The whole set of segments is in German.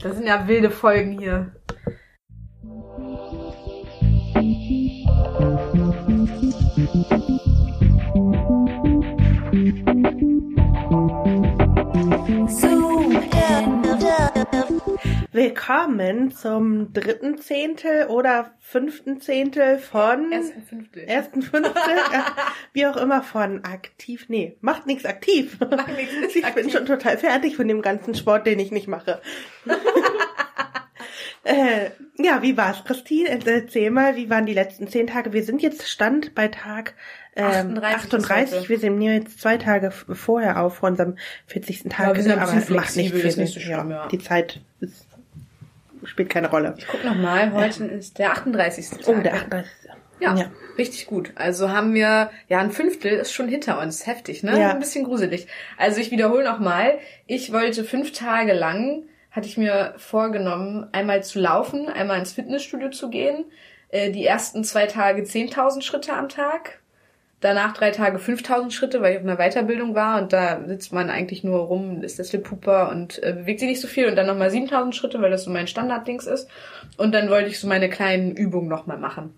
Das sind ja wilde Folgen hier. Willkommen zum dritten Zehntel oder fünften Zehntel von Ersten Fünftel. ersten Fünftel, äh, wie auch immer von aktiv. Nee, macht nichts aktiv. Mach nichts Ich bin aktiv. schon total fertig von dem ganzen Sport, den ich nicht mache. äh, ja, wie war's, Christine? Erzähl mal, wie waren die letzten zehn Tage? Wir sind jetzt Stand bei Tag ähm, 38 ist 38. heute. Wir sind jetzt zwei Tage vorher auf vor unserem 40. Tag. Ja, wir sind ein aber macht nicht viel. nicht so schlimm, ja. Die Zeit ist, spielt keine Rolle. Ich guck noch mal, heute ist der 38. Tag. Oh, der 38. Ja, Ja. richtig gut. Also haben wir, ja, ein Fünftel ist schon hinter uns. Heftig, ne? Ja. Ein bisschen gruselig. Also ich wiederhole nochmal. Ich wollte fünf Tage lang, hatte ich mir vorgenommen, einmal zu laufen, einmal ins Fitnessstudio zu gehen. Äh, Die ersten zwei Tage 10.000 Schritte am Tag. Danach drei Tage 5000 Schritte, weil ich auf einer Weiterbildung war und da sitzt man eigentlich nur rum, ist der Slip-Puper und äh, bewegt sich nicht so viel und dann nochmal 7000 Schritte, weil das so mein Standarddings ist. Und dann wollte ich so meine kleinen Übungen nochmal machen.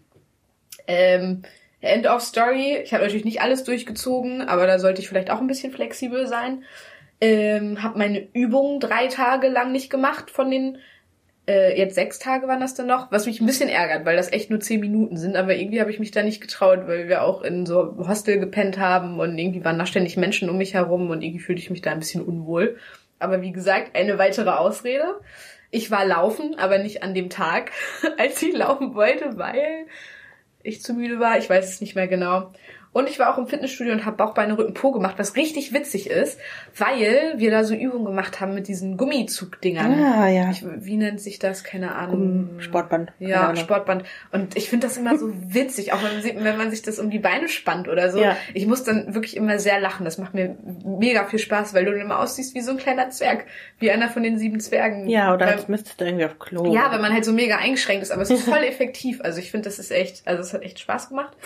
Ähm, End of Story. Ich habe natürlich nicht alles durchgezogen, aber da sollte ich vielleicht auch ein bisschen flexibel sein. Ähm, habe meine Übungen drei Tage lang nicht gemacht von den äh, jetzt sechs Tage waren das dann noch, was mich ein bisschen ärgert, weil das echt nur zehn Minuten sind, aber irgendwie habe ich mich da nicht getraut, weil wir auch in so Hostel gepennt haben und irgendwie waren da ständig Menschen um mich herum und irgendwie fühlte ich mich da ein bisschen unwohl. Aber wie gesagt, eine weitere Ausrede. Ich war laufen, aber nicht an dem Tag, als ich laufen wollte, weil ich zu müde war. Ich weiß es nicht mehr genau. Und ich war auch im Fitnessstudio und habe Bauchbeine, Rücken, Po gemacht, was richtig witzig ist, weil wir da so Übungen gemacht haben mit diesen Gummizugdingern. Ah, ja. Ich, wie nennt sich das? Keine Ahnung. Um, Sportband. Ja. Sportband. Und ich finde das immer so witzig, auch wenn man, sieht, wenn man sich das um die Beine spannt oder so. Ja. Ich muss dann wirklich immer sehr lachen. Das macht mir mega viel Spaß, weil du dann immer aussiehst wie so ein kleiner Zwerg. Wie einer von den sieben Zwergen. Ja, oder als müsstest du irgendwie auf Klo. ja, wenn man halt so mega eingeschränkt ist, aber es ist voll effektiv. Also ich finde, das ist echt, also es hat echt Spaß gemacht.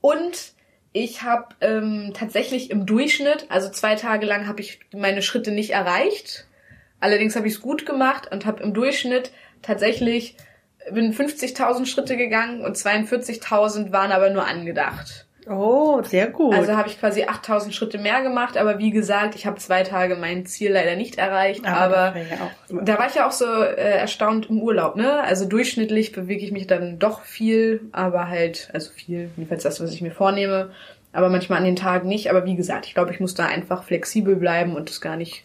Und ich habe ähm, tatsächlich im Durchschnitt, also zwei Tage lang habe ich meine Schritte nicht erreicht. Allerdings habe ich es gut gemacht und habe im Durchschnitt tatsächlich bin 50.000 Schritte gegangen und 42.000 waren aber nur angedacht. Oh, sehr gut. Also habe ich quasi 8.000 Schritte mehr gemacht, aber wie gesagt, ich habe zwei Tage mein Ziel leider nicht erreicht, aber das wäre ja da war ich ja auch so äh, erstaunt im Urlaub, ne? Also durchschnittlich bewege ich mich dann doch viel, aber halt, also viel, jedenfalls das, was ich mir vornehme, aber manchmal an den Tagen nicht. Aber wie gesagt, ich glaube, ich muss da einfach flexibel bleiben und das gar nicht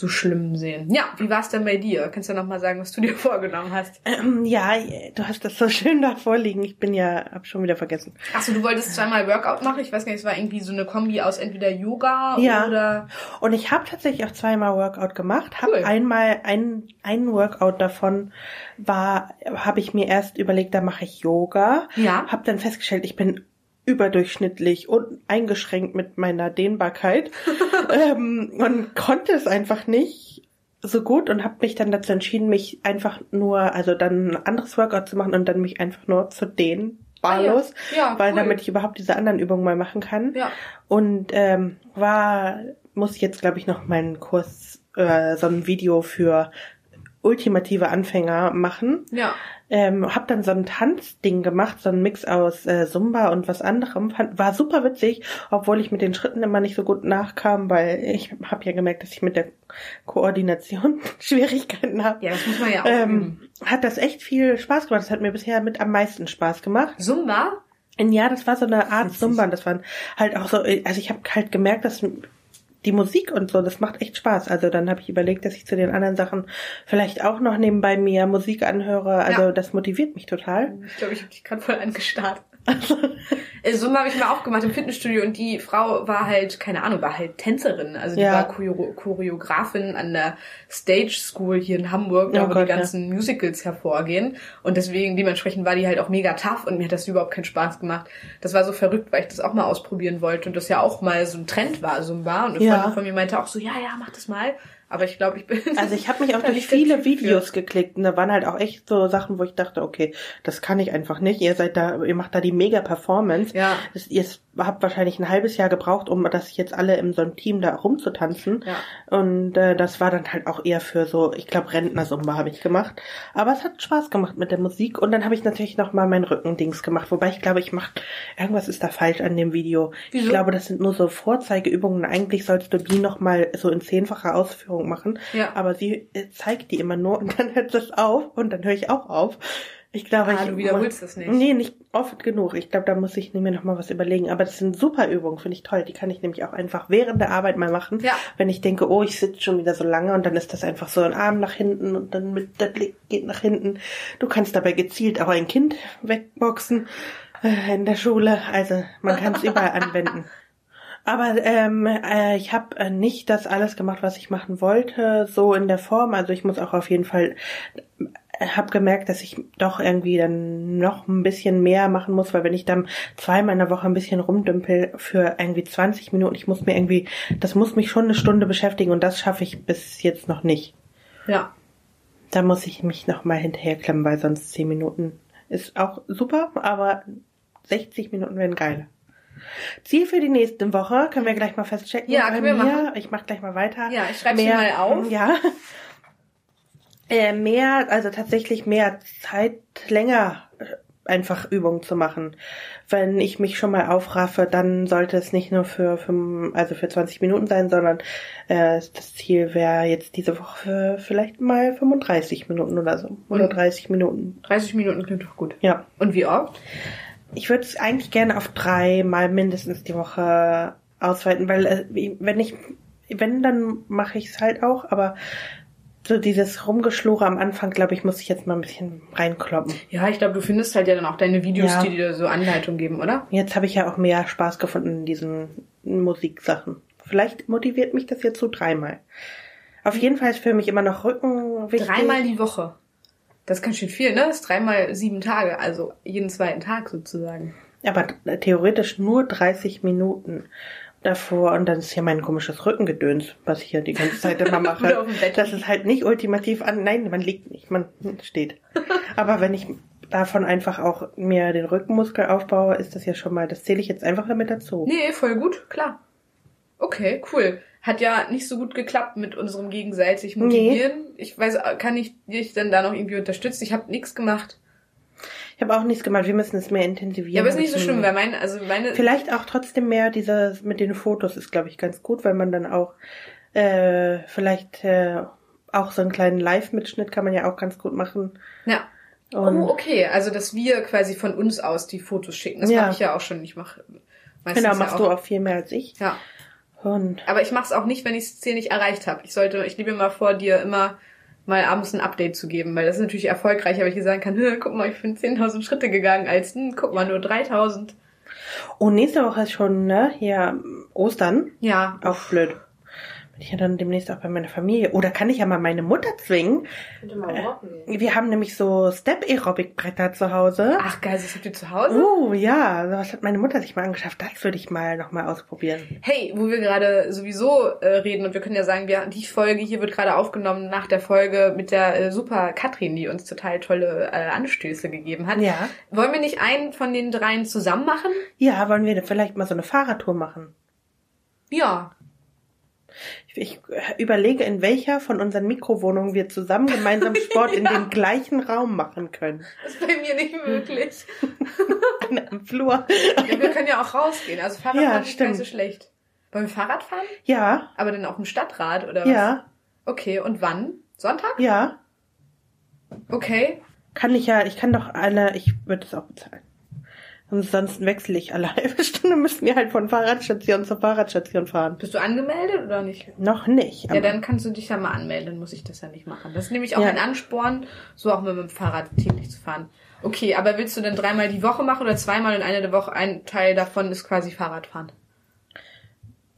so schlimm sehen. Ja, wie war es denn bei dir? Kannst du noch mal sagen, was du dir vorgenommen hast? Ähm, ja, du hast das so schön da vorliegen. Ich bin ja, hab schon wieder vergessen. Achso, du wolltest zweimal Workout machen. Ich weiß gar nicht, es war irgendwie so eine Kombi aus entweder Yoga Ja. oder... Und ich habe tatsächlich auch zweimal Workout gemacht. Hab Cool. einmal ein ein Workout davon war, habe ich mir erst überlegt, da mache ich Yoga. Ja. Hab dann festgestellt, ich bin überdurchschnittlich und eingeschränkt mit meiner Dehnbarkeit ähm, und konnte es einfach nicht so gut und habe mich dann dazu entschieden, mich einfach nur, also dann ein anderes Workout zu machen und dann mich einfach nur zu dehnen. Barlos, Ah, ja. Ja, weil cool. damit ich überhaupt diese anderen Übungen mal machen kann. Ja. Und ähm, war, muss ich jetzt, glaube ich, noch meinen Kurs, äh, so ein Video für ultimative Anfänger machen. Ja. Ähm, hab dann so ein Tanzding gemacht, so ein Mix aus äh, Zumba und was anderem. Fand, war super witzig, obwohl ich mit den Schritten immer nicht so gut nachkam, weil ich habe ja gemerkt, dass ich mit der Koordination Schwierigkeiten habe. Ja, das muss man ja auch. Ähm, hat das echt viel Spaß gemacht. Das hat mir bisher mit am meisten Spaß gemacht. Zumba? Ja, das war so eine Art. Zumba. Das waren halt auch so, also ich habe halt gemerkt, dass die Musik und so, das macht echt Spaß. Also dann habe ich überlegt, dass ich zu den anderen Sachen vielleicht auch noch nebenbei mir Musik anhöre. Also Ja. das motiviert mich total. Ich glaube, ich habe dich gerade voll angestarrt. Äh, Zumba habe ich mal auch gemacht im Fitnessstudio und die Frau war halt, keine Ahnung, war halt Tänzerin. Also die Ja. war Choreo Choreografin an der Stage School hier in Hamburg, da Oh wo Gott, die ganzen Musicals hervorgehen. Und deswegen, dementsprechend war die halt auch mega tough und mir hat das überhaupt keinen Spaß gemacht. Das war so verrückt, weil ich das auch mal ausprobieren wollte und das ja auch mal so ein Trend war, Zumba. Und eine Ja. Freundin von mir meinte auch so, ja, ja, mach das mal. Aber ich glaube, ich bin... Also ich habe mich auch durch viele Videos für. geklickt und da waren halt auch echt so Sachen, wo ich dachte, okay, das kann ich einfach nicht. Ihr seid da, ihr macht da die mega Performance. Ja. Das, ihr habe wahrscheinlich ein halbes Jahr gebraucht, um das jetzt alle in so einem Team da rumzutanzen. Ja. Und äh, das war dann halt auch eher für so, ich glaube, Rentnersumba habe ich gemacht. Aber es hat Spaß gemacht mit der Musik. Und dann habe ich natürlich noch mal mein Rückendings gemacht. Wobei ich glaube, ich mache, irgendwas ist da falsch an dem Video. Wieso? Ich glaube, das sind nur so Vorzeigeübungen. Eigentlich sollst du die noch mal so in zehnfacher Ausführung machen. Ja. Aber sie äh, zeigt die immer nur und dann hört das auf und dann höre ich auch auf. Ich glaube, Ah, ich du wiederholst das nicht. Nee, nicht oft genug. Ich glaube, da muss ich mir noch mal was überlegen. Aber das sind super Übungen, finde ich toll. Die kann ich nämlich auch einfach während der Arbeit mal machen. Ja. Wenn ich denke, oh, ich sitze schon wieder so lange und dann ist das einfach so ein Arm nach hinten und dann mit der Blick geht nach hinten. Du kannst dabei gezielt auch ein Kind wegboxen äh, in der Schule. Also man kann es überall anwenden. Aber ähm, äh, ich habe äh, nicht das alles gemacht, was ich machen wollte, so in der Form. Also ich muss auch auf jeden Fall, habe gemerkt, dass ich doch irgendwie dann noch ein bisschen mehr machen muss, weil wenn ich dann zweimal in der Woche ein bisschen rumdümpel für irgendwie 20 Minuten, ich muss mir irgendwie, das muss mich schon eine Stunde beschäftigen und das schaffe ich bis jetzt noch nicht. Ja. Da muss ich mich noch mal hinterherklemmen, weil sonst 10 Minuten ist auch super, aber 60 Minuten wären geil. Ziel für die nächste Woche können wir gleich mal festchecken. Ja, können wir machen. Ich mach gleich mal weiter. Ja, ich schreib's mir mal auf. Ja. Äh, mehr, also tatsächlich mehr Zeit länger äh, einfach Übungen zu machen. Wenn ich mich schon mal aufraffe, dann sollte es nicht nur für, für also für 20 Minuten sein, sondern äh, das Ziel wäre jetzt diese Woche vielleicht mal 35 Minuten oder so. Oder Und- 30 Minuten. 30 Minuten klingt doch gut. Ja. Und wie oft? Ich würde es eigentlich gerne auf drei mal mindestens die Woche ausweiten, weil äh, wenn ich, wenn, dann mache ich es halt auch, aber so dieses Rumgeschlure am Anfang, glaube ich, muss ich jetzt mal ein bisschen reinkloppen. Ja, ich glaube, du findest halt ja dann auch deine Videos, Ja. die dir so Anleitung geben, oder? Jetzt habe ich ja auch mehr Spaß gefunden in diesen Musiksachen. Vielleicht motiviert mich das jetzt so dreimal. Auf jeden Fall ist für mich immer noch Rücken wichtig. Dreimal die Woche. Das ist ganz schön viel, ne? Das ist dreimal sieben Tage, also jeden zweiten Tag sozusagen. Aber theoretisch nur 30 Minuten davor und dann ist ja mein komisches Rückengedöns, was ich hier die ganze Zeit immer mache. Das ist halt nicht ultimativ an. Nein, man liegt nicht, man steht. Aber wenn ich davon einfach auch mir den Rückenmuskel aufbaue, ist das ja schon mal, das zähle ich jetzt einfach damit dazu. Nee, voll gut, klar. Okay, cool. Hat ja nicht so gut geklappt mit unserem gegenseitig motivieren. Ich weiß, kann ich dich denn da noch irgendwie unterstützen? Ich habe nichts gemacht. Ich habe auch nichts gemacht, wir müssen es mehr intensivieren. Ja, aber ist nicht so schlimm, weil meine, also meine. Vielleicht auch trotzdem mehr dieses mit den Fotos ist, glaube ich, ganz gut, weil man dann auch äh, vielleicht äh, auch so einen kleinen Live-Mitschnitt kann man ja auch ganz gut machen. Ja. Und oh, okay. Also, dass wir quasi von uns aus die Fotos schicken. Das Ja. mache ich ja auch schon. Ich mache meistens genau, ja machst du auch viel mehr als ich. Ja. Und Aber ich mache es auch nicht, wenn ich das Ziel nicht erreicht habe. Ich sollte, ich liebe mal vor, dir immer mal abends ein Update zu geben, weil das ist natürlich erfolgreicher, weil ich dir sagen kann, "Hä, guck mal, ich bin 10.000 Schritte gegangen, als, hm, guck mal, nur 3.000. oh, nächste Woche ist schon, ne, hier Ostern. Ja, Auch blöd. Ich ja dann demnächst auch bei meiner Familie. Oder kann ich ja mal meine Mutter zwingen? könnte mal gehen. Wir haben nämlich so Step-Aerobic-Bretter zu Hause. Ach geil, das habt ihr zu Hause? Oh, ja, das hat meine Mutter sich mal angeschafft. Das würde ich mal noch mal ausprobieren. Hey, wo wir gerade sowieso äh, reden und wir können ja sagen, wir, die Folge hier wird gerade aufgenommen nach der Folge mit der äh, super Katrin, die uns total tolle äh, Anstöße gegeben hat. Ja. Wollen wir nicht einen von den dreien zusammen machen? Ja, wollen wir vielleicht mal so eine Fahrradtour machen? Ja. Ich, ich überlege, in welcher von unseren Mikrowohnungen wir zusammen gemeinsam Sport in dem gleichen Raum machen können. Das ist bei mir nicht möglich. Eine Am Flur. Ja, wir können ja auch rausgehen. Also Fahrrad Ja, ist nicht so schlecht. Wollen wir Fahrrad fahren? Ja, Aber dann auf dem Stadtrad oder was? ja, Okay, und wann? Sonntag? ja. Okay. Kann ich ja, ich kann doch alle, ich würde es auch bezahlen. Ansonsten wechsle ich alle halbe Stunde, müssen wir halt von Fahrradstation zu Fahrradstation fahren. Bist du angemeldet oder nicht? Noch nicht. Ja, dann kannst du dich ja mal anmelden, dann muss ich das ja nicht machen. Das ist nämlich auch Ja. ein Ansporn, so auch mit dem Fahrrad täglich zu fahren. Okay, aber willst du denn dreimal die Woche machen oder zweimal in einer der Woche? Ein Teil davon ist quasi Fahrradfahren.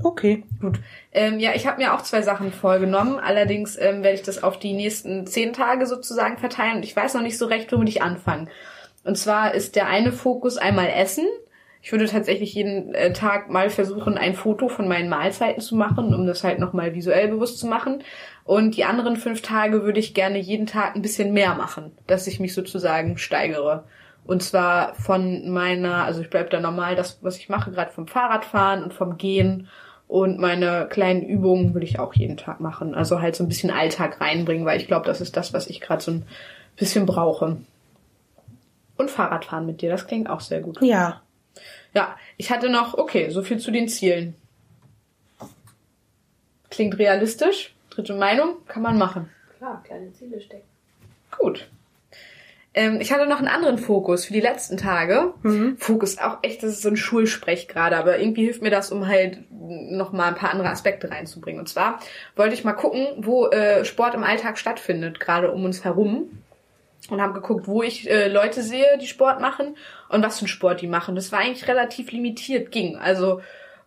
Okay. Gut. Ähm, ja, ich habe mir auch zwei Sachen vorgenommen. Allerdings ähm, werde ich das auf die nächsten zehn Tage sozusagen verteilen. Und ich weiß noch nicht so recht, womit ich anfangen. Und zwar ist der eine Fokus einmal Essen. Ich würde tatsächlich jeden äh, Tag mal versuchen, ein Foto von meinen Mahlzeiten zu machen, um das halt nochmal visuell bewusst zu machen. Und die anderen fünf Tage würde ich gerne jeden Tag ein bisschen mehr machen, dass ich mich sozusagen steigere. Und zwar von meiner, also ich bleib da normal das, was ich mache, gerade vom Fahrradfahren und vom Gehen. Und meine kleinen Übungen will ich auch jeden Tag machen. Also halt so ein bisschen Alltag reinbringen, weil ich glaube, das ist das, was ich gerade so ein bisschen brauche. Und Fahrradfahren mit dir, das klingt auch sehr gut. Ja. Ja, ich hatte noch, okay, so viel zu den Zielen. Klingt realistisch. Dritte Meinung, kann man machen. Klar, kleine Ziele stecken. Gut. Ähm, ich hatte noch einen anderen Fokus für die letzten Tage. Fokus auch echt, das ist so ein Schulsprech gerade, aber irgendwie hilft mir das, um halt noch mal ein paar andere Aspekte reinzubringen. Und zwar wollte ich mal gucken, wo äh, Sport im Alltag stattfindet, gerade um uns herum. Und habe geguckt, wo ich äh, Leute sehe, die Sport machen und was für einen Sport die machen. Das war eigentlich relativ limitiert, ging. Also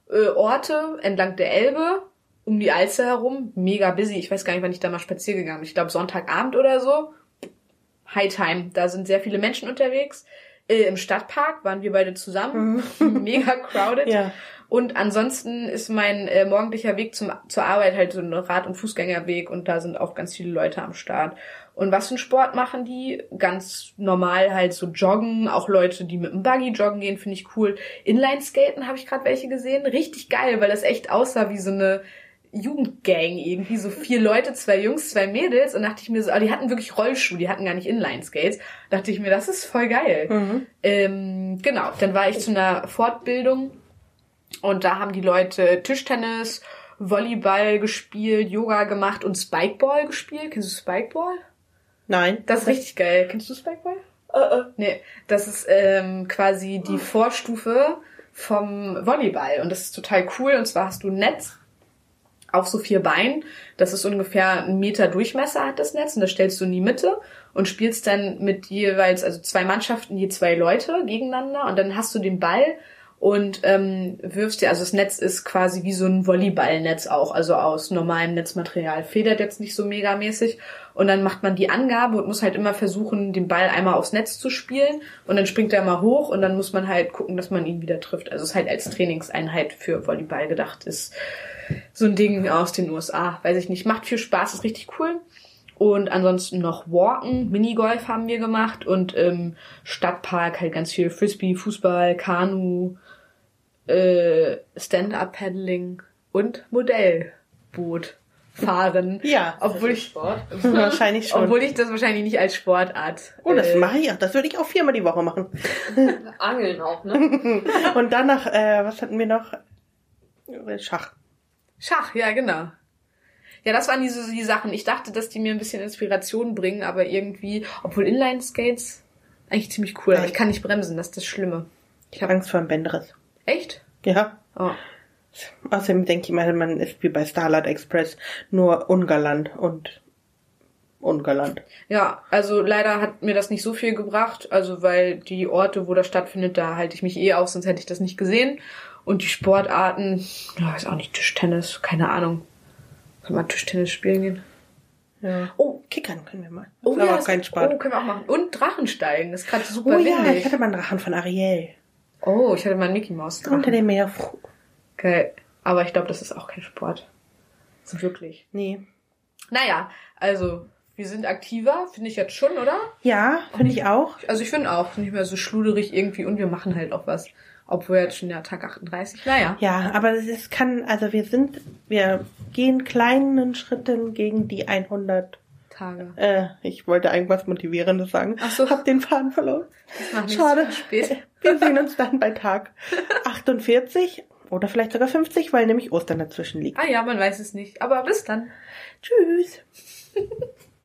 äh, Orte entlang der Elbe, um die Alster herum, mega busy. Ich weiß gar nicht, wann ich da mal spazieren gegangen bin. Ich glaube Sonntagabend oder so. High Time. Da sind sehr viele Menschen unterwegs. Äh, Im Stadtpark waren wir beide zusammen. mega crowded. Ja. Und ansonsten ist mein äh, morgendlicher Weg zum, zur Arbeit halt so ein Rad- und Fußgängerweg und da sind auch ganz viele Leute am Start. Und was für einen Sport machen die? Ganz normal halt so joggen, auch Leute, die mit dem Buggy joggen gehen, finde ich cool. Inline-Skaten habe ich gerade welche gesehen. Richtig geil, weil das echt aussah wie so eine Jugendgang irgendwie. So vier Leute, zwei Jungs, zwei Mädels. Und dachte ich mir so, oh, die hatten wirklich Rollschuhe, die hatten gar nicht Inline-Skates. Dachte ich mir, das ist voll geil. Mhm. Ähm, genau, dann war ich zu einer Fortbildung und da haben die Leute Tischtennis, Volleyball gespielt, Yoga gemacht und Spikeball gespielt. Kennst du Spikeball? Nein. Das ist richtig geil. Kennst du Spikeball? Äh, äh. Nee, das ist ähm, quasi die Vorstufe vom Volleyball und das ist total cool. Und zwar hast du ein Netz auf so vier Beinen. Das ist ungefähr ein Meter Durchmesser hat das Netz und das stellst du in die Mitte und spielst dann mit jeweils, also zwei Mannschaften, je zwei Leute gegeneinander und dann hast du den Ball und ähm, wirfst dir, also das Netz ist quasi wie so ein Volleyballnetz auch, also aus normalem Netzmaterial. Federt jetzt nicht so megamäßig und dann macht man die Angabe und muss halt immer versuchen, den Ball einmal aufs Netz zu spielen und dann springt er mal hoch und dann muss man halt gucken, dass man ihn wieder trifft. Also es ist halt als Trainingseinheit für Volleyball gedacht ist. So ein Ding aus den USA, weiß ich nicht. Macht viel Spaß, ist richtig cool. Und ansonsten noch Walken, Minigolf haben wir gemacht und im Stadtpark halt ganz viel Frisbee, Fußball, Kanu, äh, Stand-Up-Paddling und Modellboot fahren. Ja. Obwohl ich, Sport. Wahrscheinlich schon. obwohl ich das wahrscheinlich nicht als Sportart. oh, das äh, mache ich auch. Das würde ich auch viermal die Woche machen. Angeln auch, ne? Und danach, äh, was hatten wir noch? Äh, Schach. Schach, ja, genau. Ja, das waren diese die Sachen. Ich dachte, dass die mir ein bisschen Inspiration bringen, aber irgendwie, obwohl Inline-Skates eigentlich ziemlich cool, aber ich kann nicht bremsen, das ist das Schlimme. Ich habe Angst vor einem Bänderriss. Echt? Ja. Oh. Außerdem denke ich mal, man ist wie bei Starlight Express nur ungalant und ungalant. Ja, also leider hat mir das nicht so viel gebracht, also weil die Orte, wo das stattfindet, da halte ich mich eh auf, sonst hätte ich das nicht gesehen. Und die Sportarten, ja, weiß auch nicht, Tischtennis, keine Ahnung. Kann man Tischtennis spielen gehen? Ja. Oh, Kickern können wir mal. Das Oh, ist aber auch kein Sport. Oh, können wir auch machen. Und Drachensteigen, das ist gerade super Oh, ja, windig. ich hatte mal einen Drachen von Ariel. Oh, ich hatte mal einen Mickey Mouse Unter Drachen. dem Meer. Okay, aber ich glaube, das ist auch kein Sport. So wirklich. Nee. Naja, also, wir sind aktiver, finde ich jetzt schon, oder? Ja, finde ich auch. Also ich finde auch, nicht mehr so schluderig irgendwie und wir machen halt auch was. Obwohl jetzt schon der Tag 38, naja. Ja, aber es kann, also wir sind, wir gehen kleinen Schritten gegen die 100. Tage. Äh, ich wollte irgendwas Motivierendes sagen. Ach so. Hab den Faden verloren. Das macht. Schade. Spät. Wir sehen uns dann bei Tag 48 oder vielleicht sogar 50, weil nämlich Ostern dazwischen liegt. Ah ja, man weiß es nicht. Aber bis dann. Tschüss.